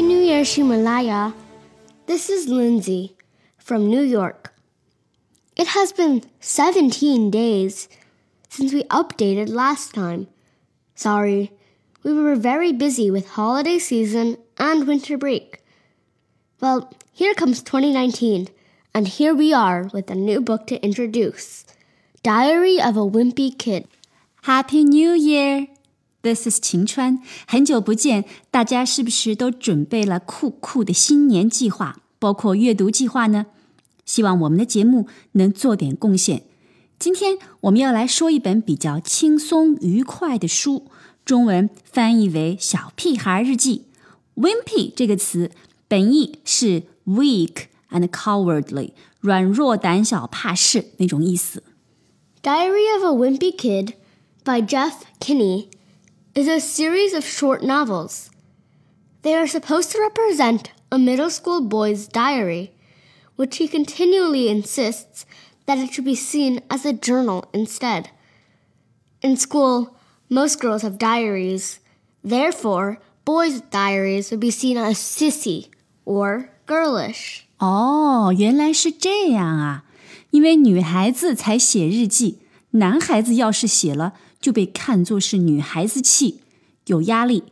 Happy New Year, Ximalaya. This is Lindsay from New York. It has been 17 days since we updated last time. Sorry, we were very busy with holiday season and winter break. Well, here comes 2019, and here we are with a new book to introduce Diary of a Wimpy Kid. Happy New Year! This is 晴川，很久不见，大家是不是都准备了酷酷的新年计划，包括阅读计划呢？希望我们的节目能做点贡献。今天我们要来说一本比较轻松愉快的书，中文翻译为《小屁孩日记》。Wimpy 这个词本意是 weak and cowardly，软弱、胆小、怕事那种意思。Diary of a Wimpy Kid by Jeff Kinney is a series of short novels. They are supposed to represent a middle school boy's diary, which he continually insists that it should be seen as a journal instead. In school, most girls have diaries. Therefore, boys' diaries would be seen as sissy or girlish. 哦，原来是这样啊！因为女孩子才写日记， 男孩子要是写了，就被看作是女孩子气，有压力。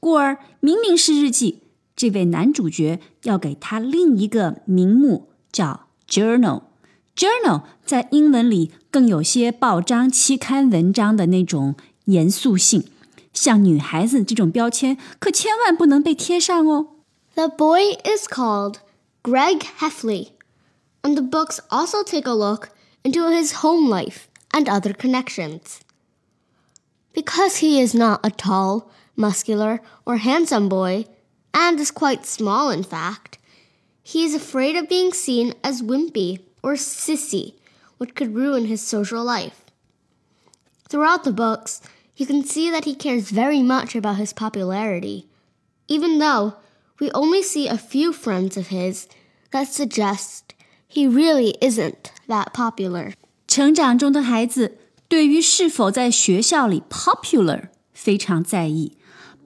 故而，明明是日记，这位男主角要给他另一个名目，叫 journal。journal 在英文里更有些报章、期刊文章的那种严肃性，像女孩子这种标签可千万不能被贴上哦。The boy is called Greg Heffley, and the books also take a look into his home life and other connections. Because he is not a tall, muscular, or handsome boy, and is quite small in fact, he is afraid of being seen as wimpy or sissy, which could ruin his social life. Throughout the books, you can see that he cares very much about his popularity, even though we only see a few friends of his that suggest he really isn't that popular. 成长中的孩子对于是否在学校里 popular 非常在意。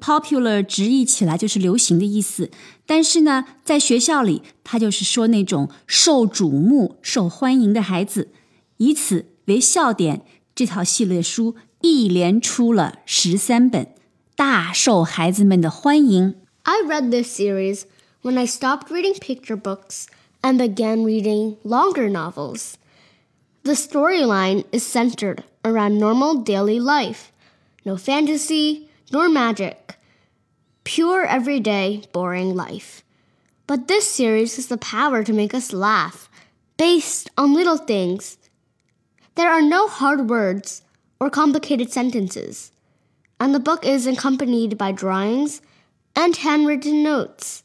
popular 直译起来就是流行的意思，但是呢，在学校里，他就是说那种受瞩目、受欢迎的孩子。以此为笑点，这套系列书一连出了十三本，大受孩子们的欢迎。I read this series when I stopped reading picture books and began reading longer novels. The storyline is centered around normal daily life. No fantasy, nor magic. Pure, everyday, boring life. But this series has the power to make us laugh, based on little things. There are no hard words or complicated sentences, and the book is accompanied by drawings and handwritten notes.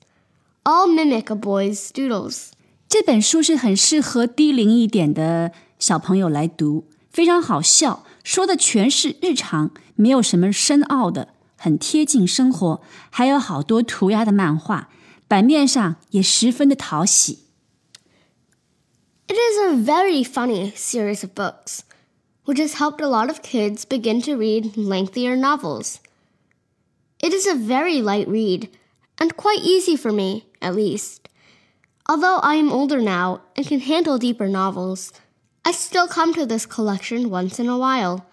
All mimic a boy's doodles. 这本书是很适合低龄一点的 小朋友来读，非常好笑，说的全是日常，没有什么深奥的，很贴近生活，还有好多涂鸦的漫画，版面上也十分的讨喜。It is a very funny series of books, which has helped a lot of kids begin to read lengthier novels. It is a very light read, and quite easy for me, at least. Although I am older now and can handle deeper novels, I still come to this collection once in a while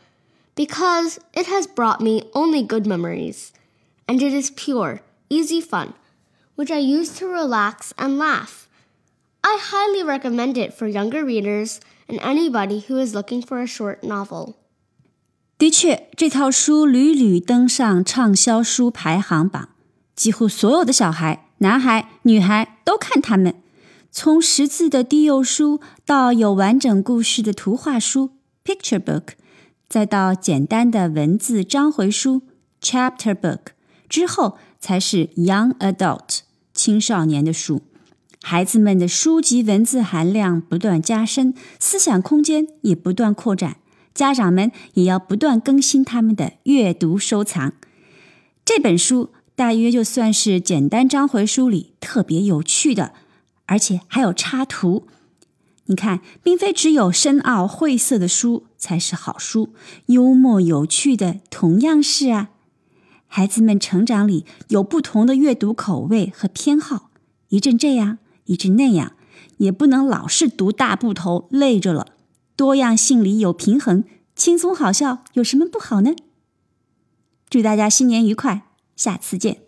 because it has brought me only good memories, and it is pure, easy fun, which I use to relax and laugh. I highly recommend it for younger readers and anybody who is looking for a short novel. 的确，这套书屡屡登上畅销书排行榜，几乎所有的小孩，男孩、女孩都看它们。 从识字的低幼书到有完整故事的图画书 （picture book），再到简单的文字章回书 （chapter book），之后才是 young adult 青少年的书。孩子们的书籍文字含量不断加深，思想空间也不断扩展。家长们也要不断更新他们的阅读收藏。这本书大约就算是简单章回书里特别有趣的。而且还有插图，你看，并非只有深奥晦涩的书才是好书，幽默有趣的同样是啊。孩子们成长里有不同的阅读口味和偏好，一阵这样，一阵那样，也不能老是读大部头，累着了。多样性里有平衡，轻松好笑，有什么不好呢？祝大家新年愉快，下次见。